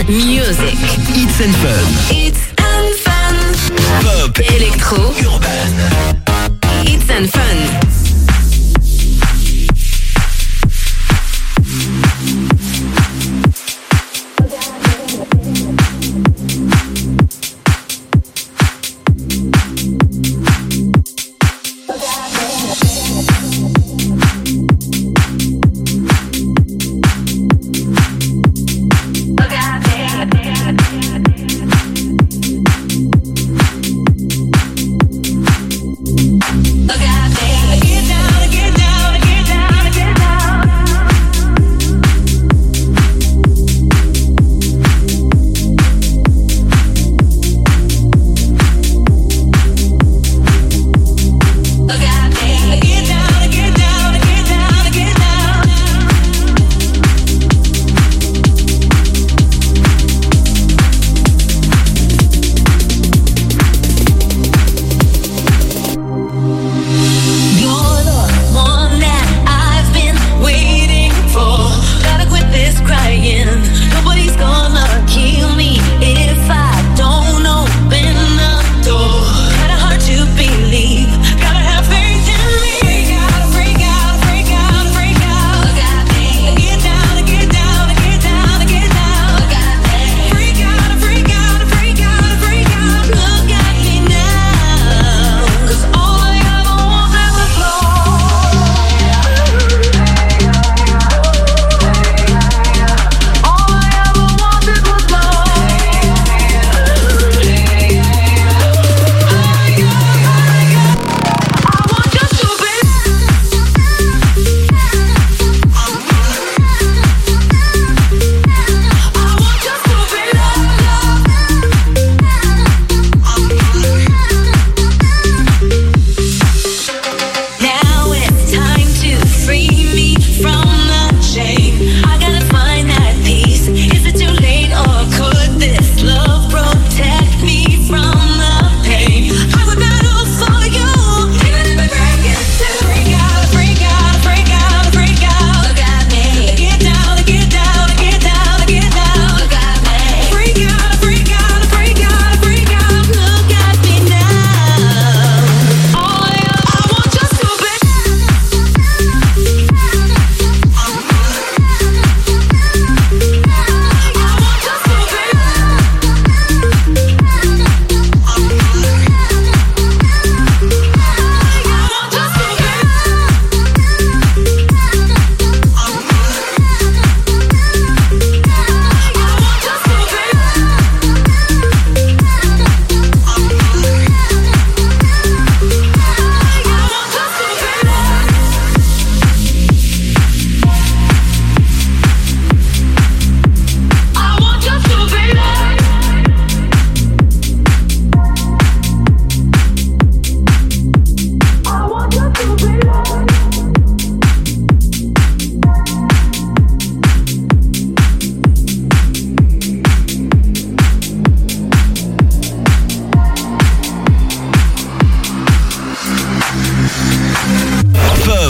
Music. It's and fun. It's and fun. Pop. Electro. Urban. It's and fun.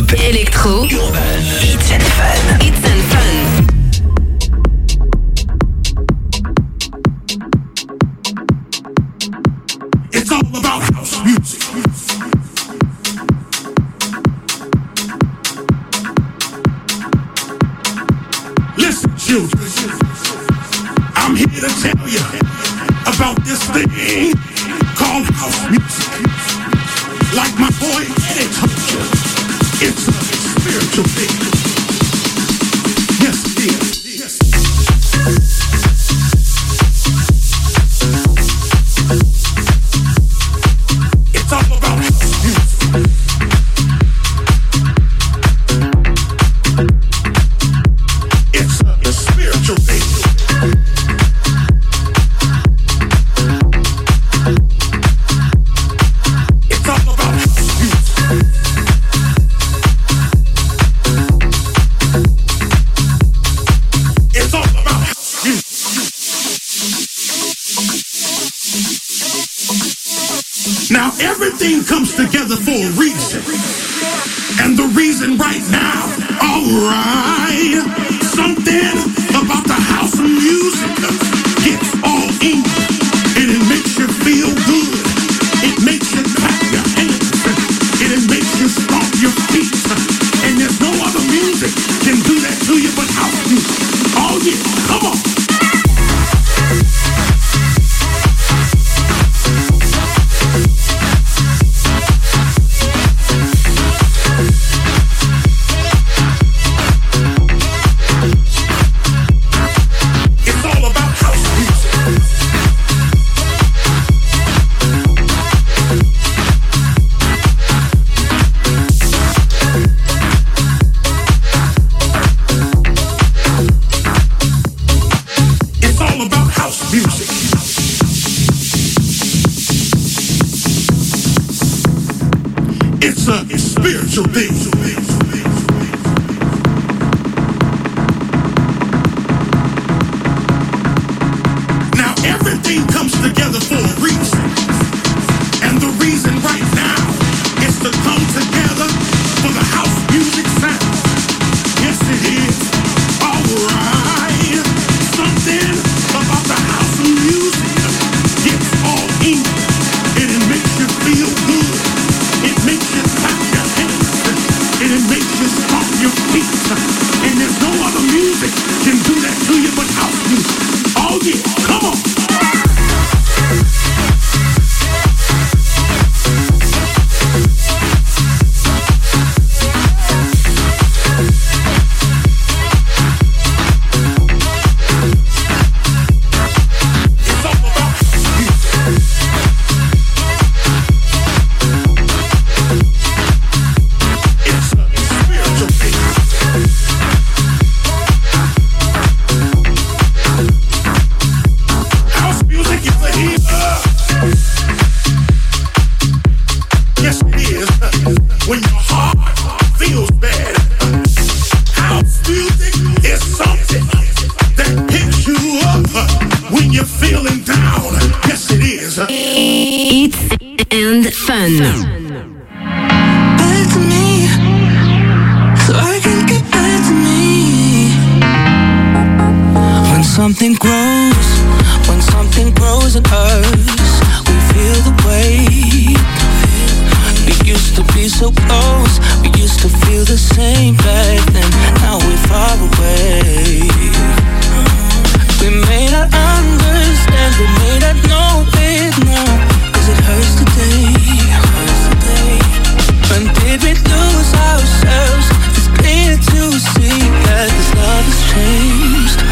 Hip-hop, électro, urban, hits and fun. It's and something grows, when something grows in us, we feel the. We used to be so close, we used to feel the same back then. Now we're far away. We may not understand, we may not know it now. When did we lose ourselves? It's clear to see that this love has changed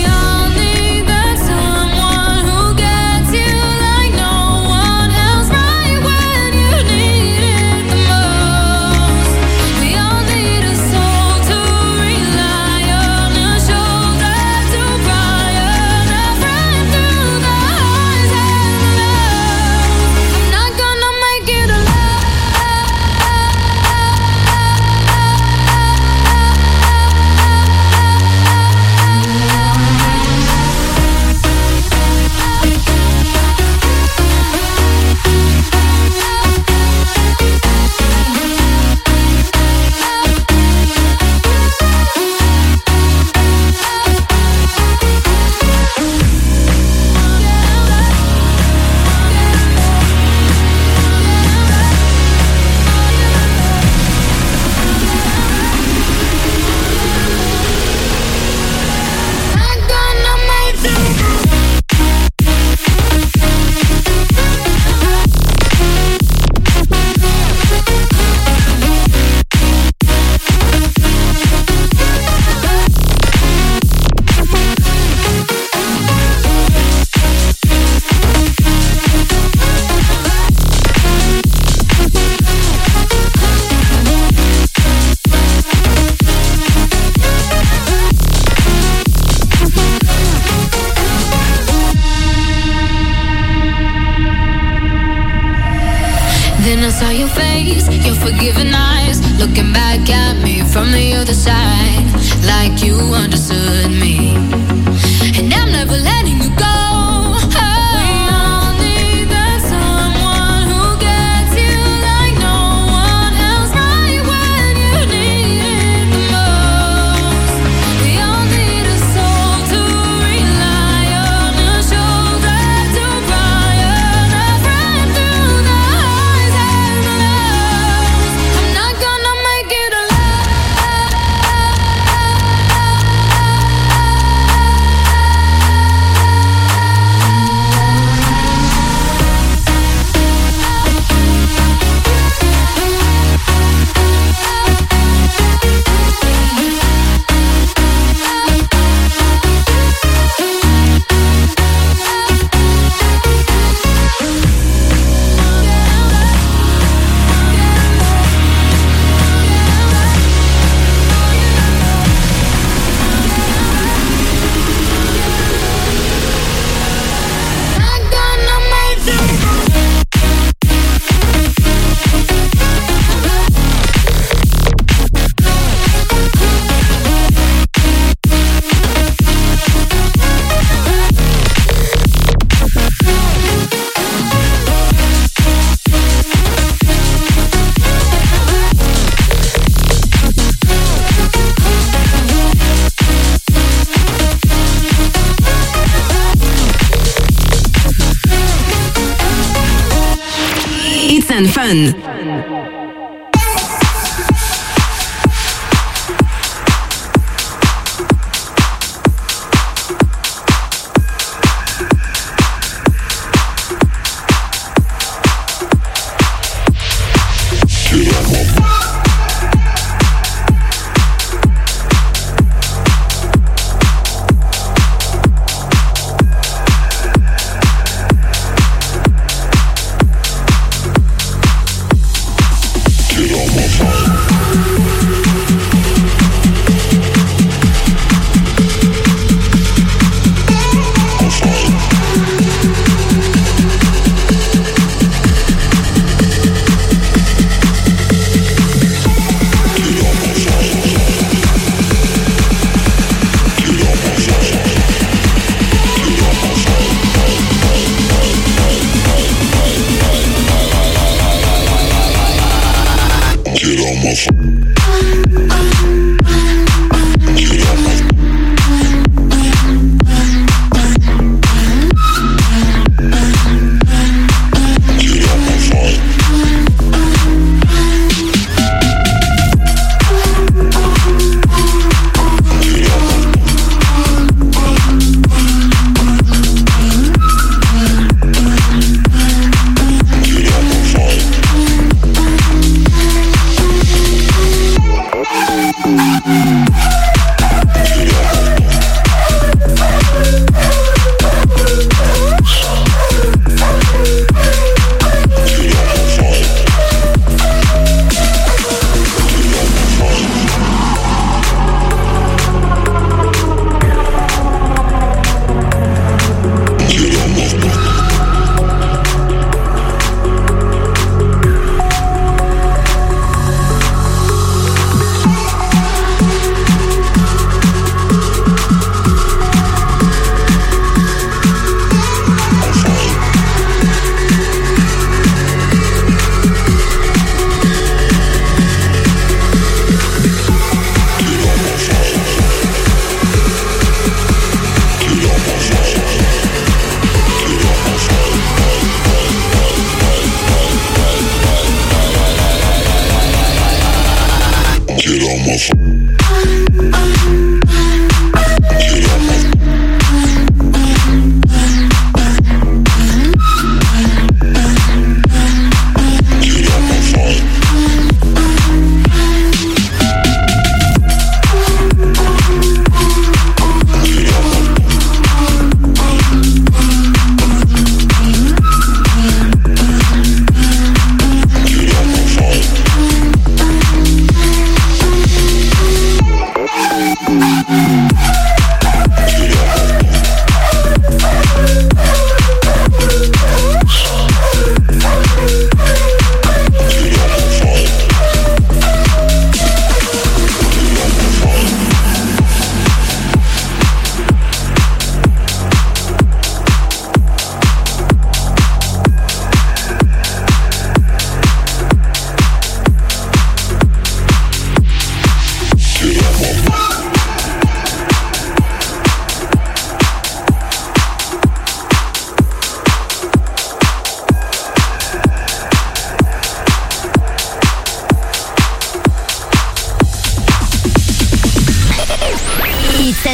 And Fun.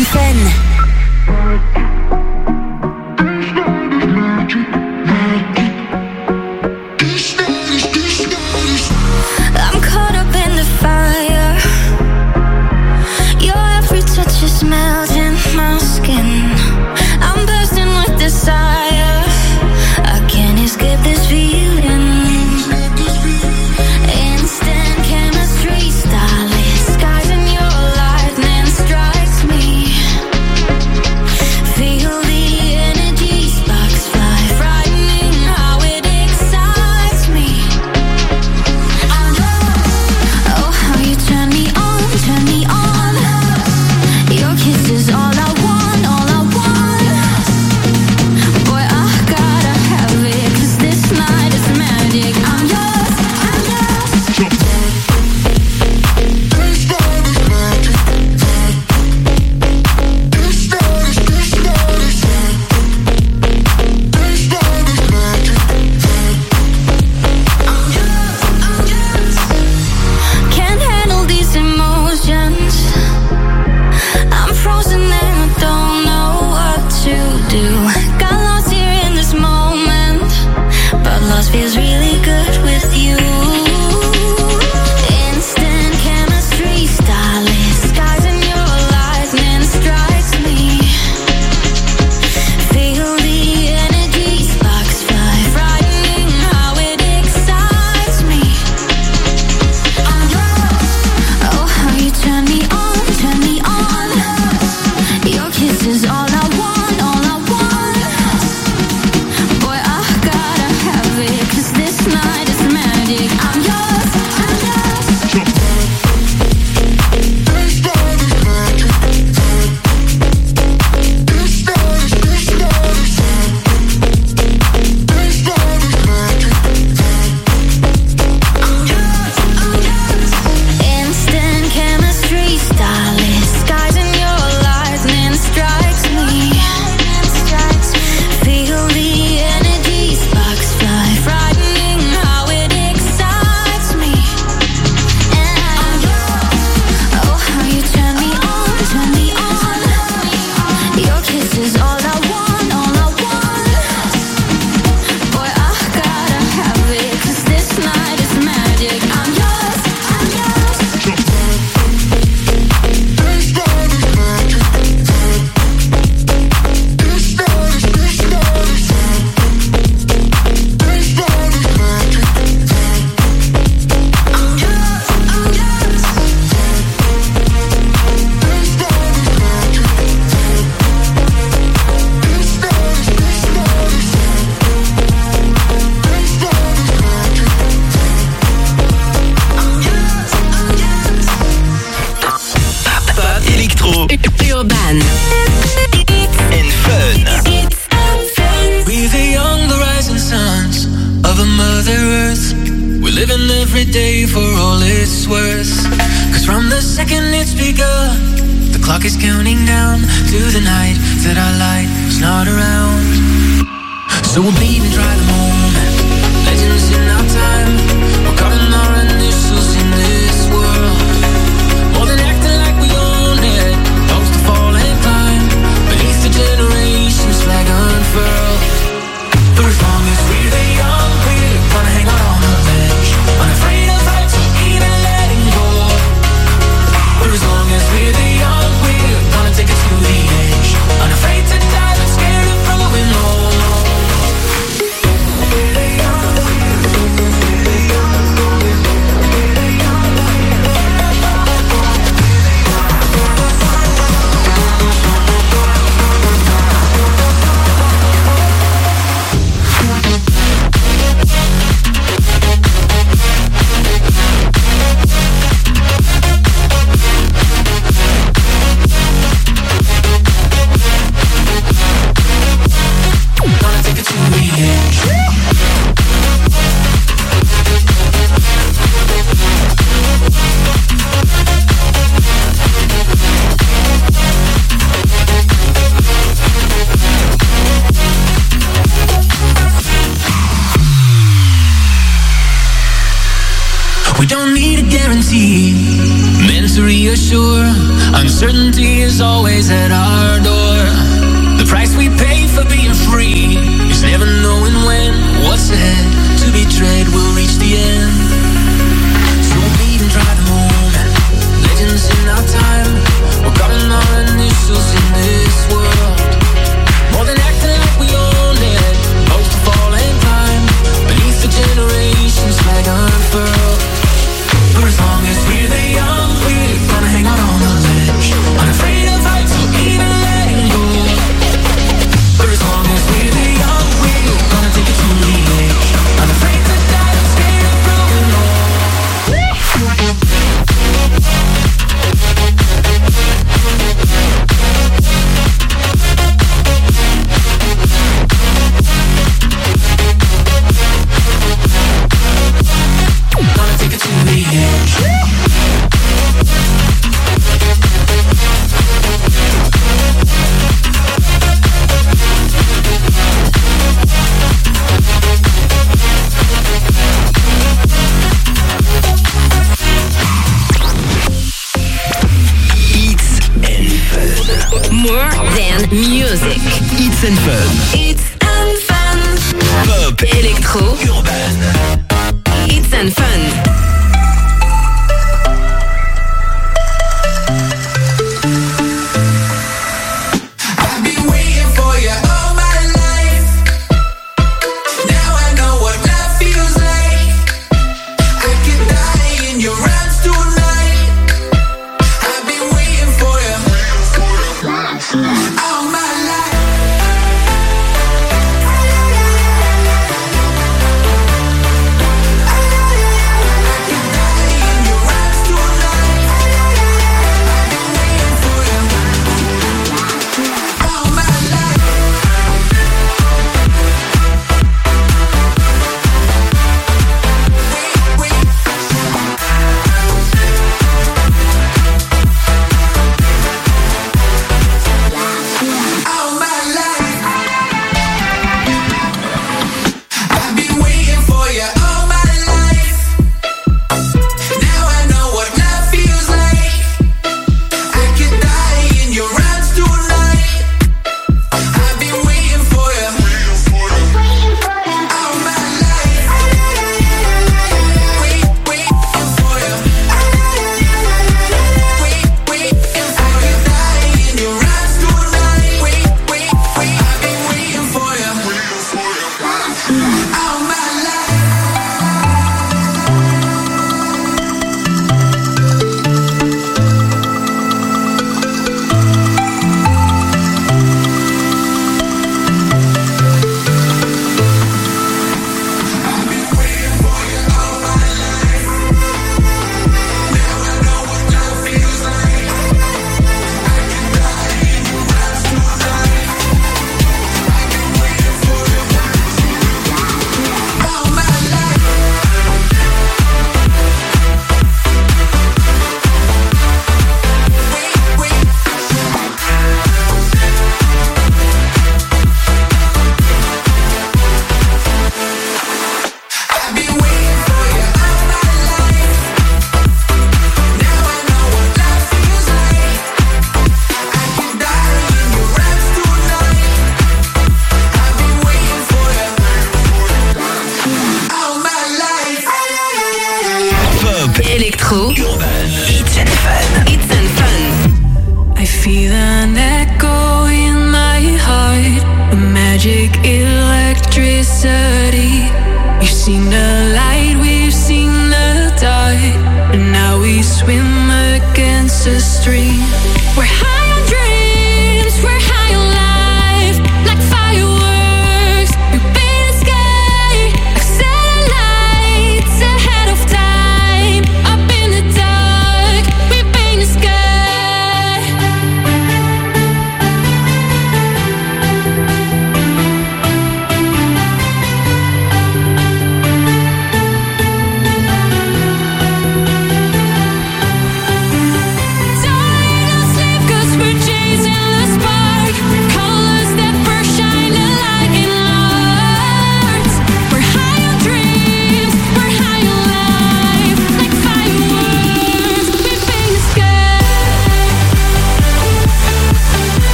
Fun. So and try the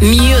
music.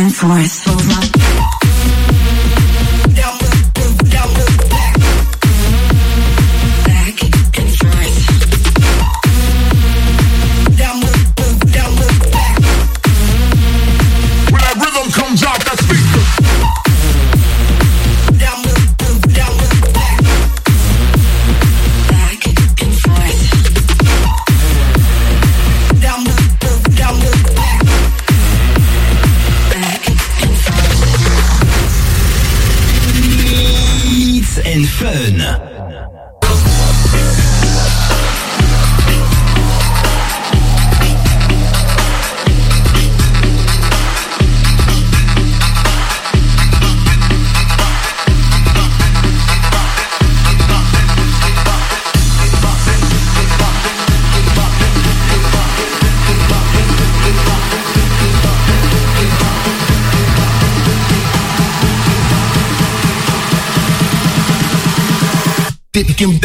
And forth. kim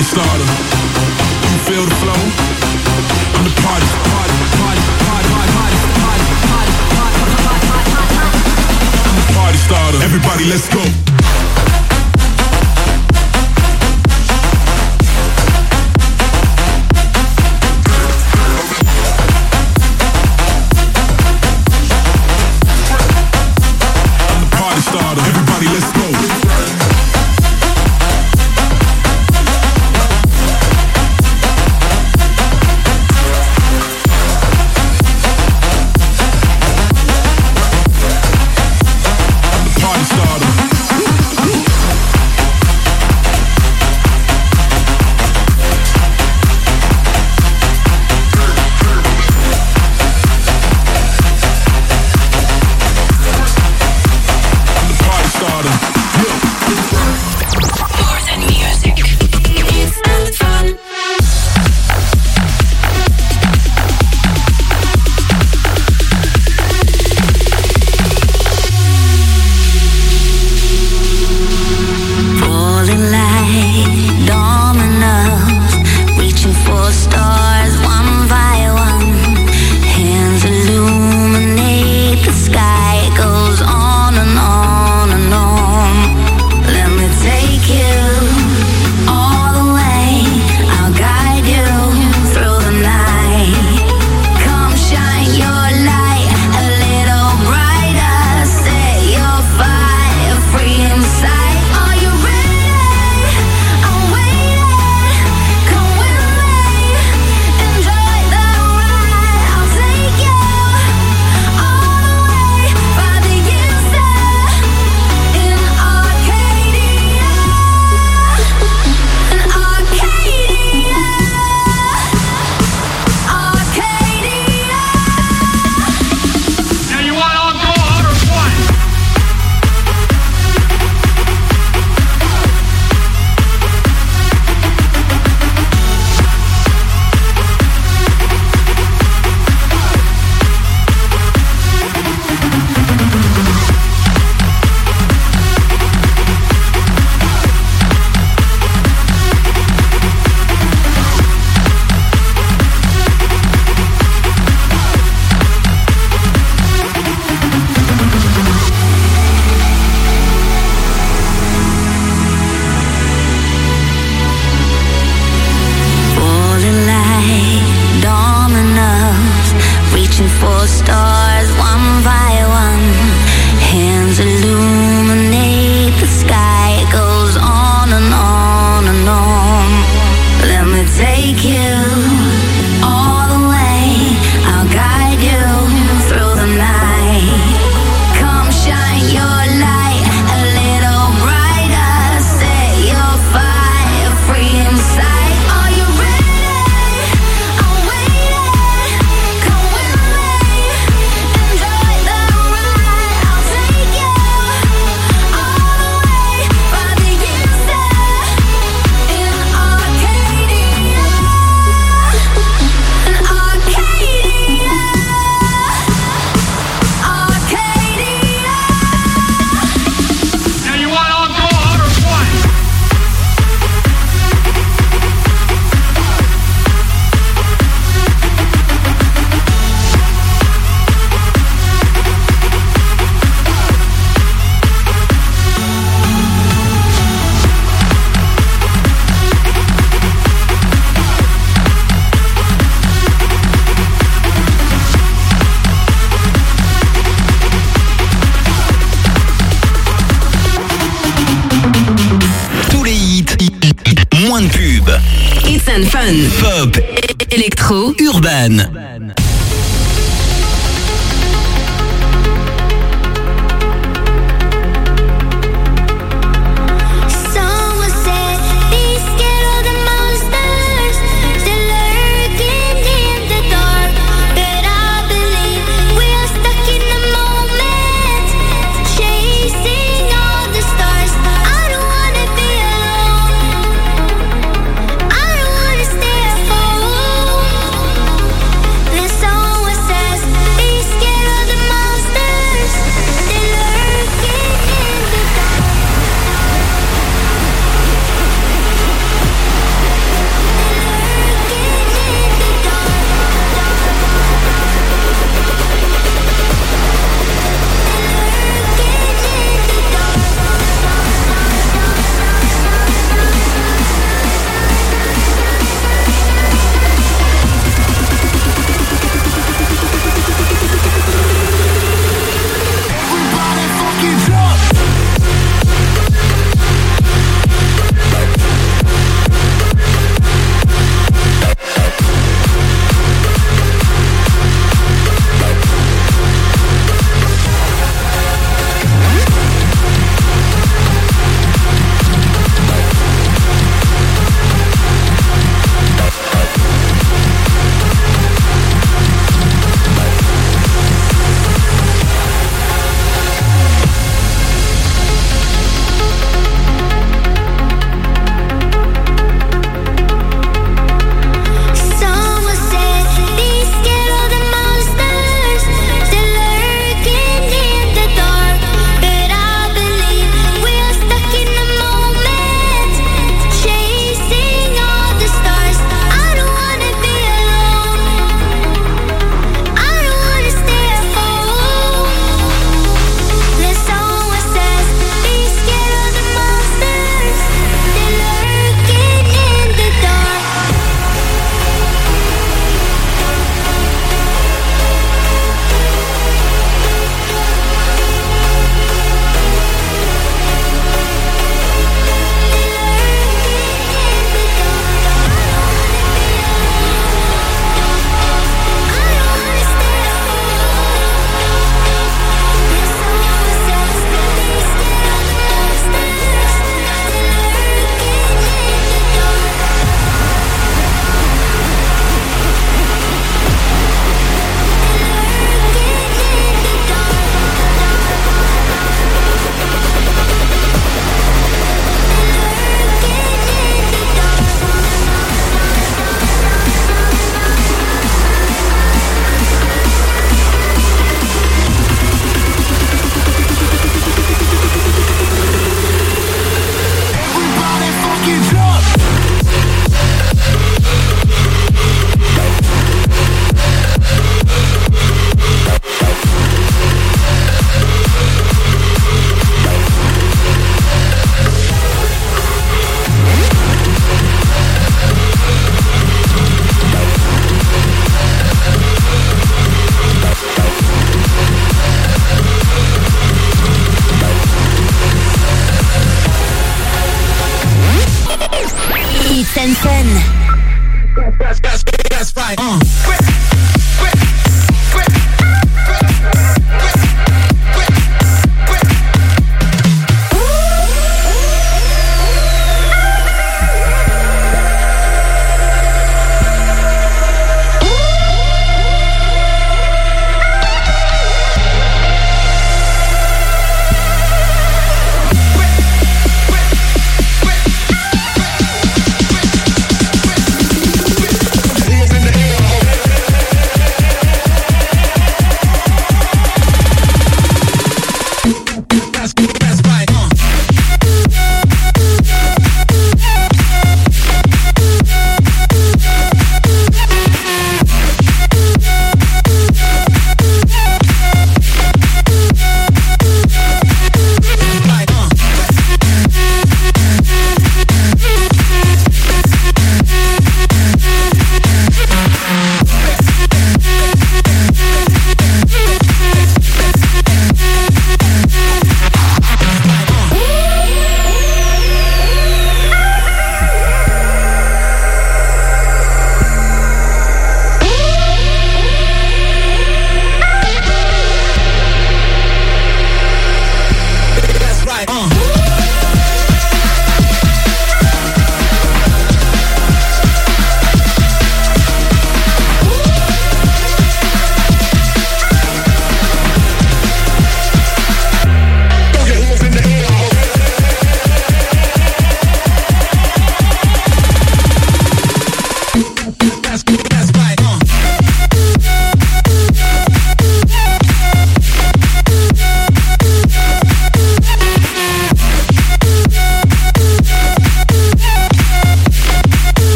party starter. You feel the flow? I'm the party, party, party, party, party, party, party, party, party, party, party, party. I'm the party starter. Everybody, let's go. I'm urban.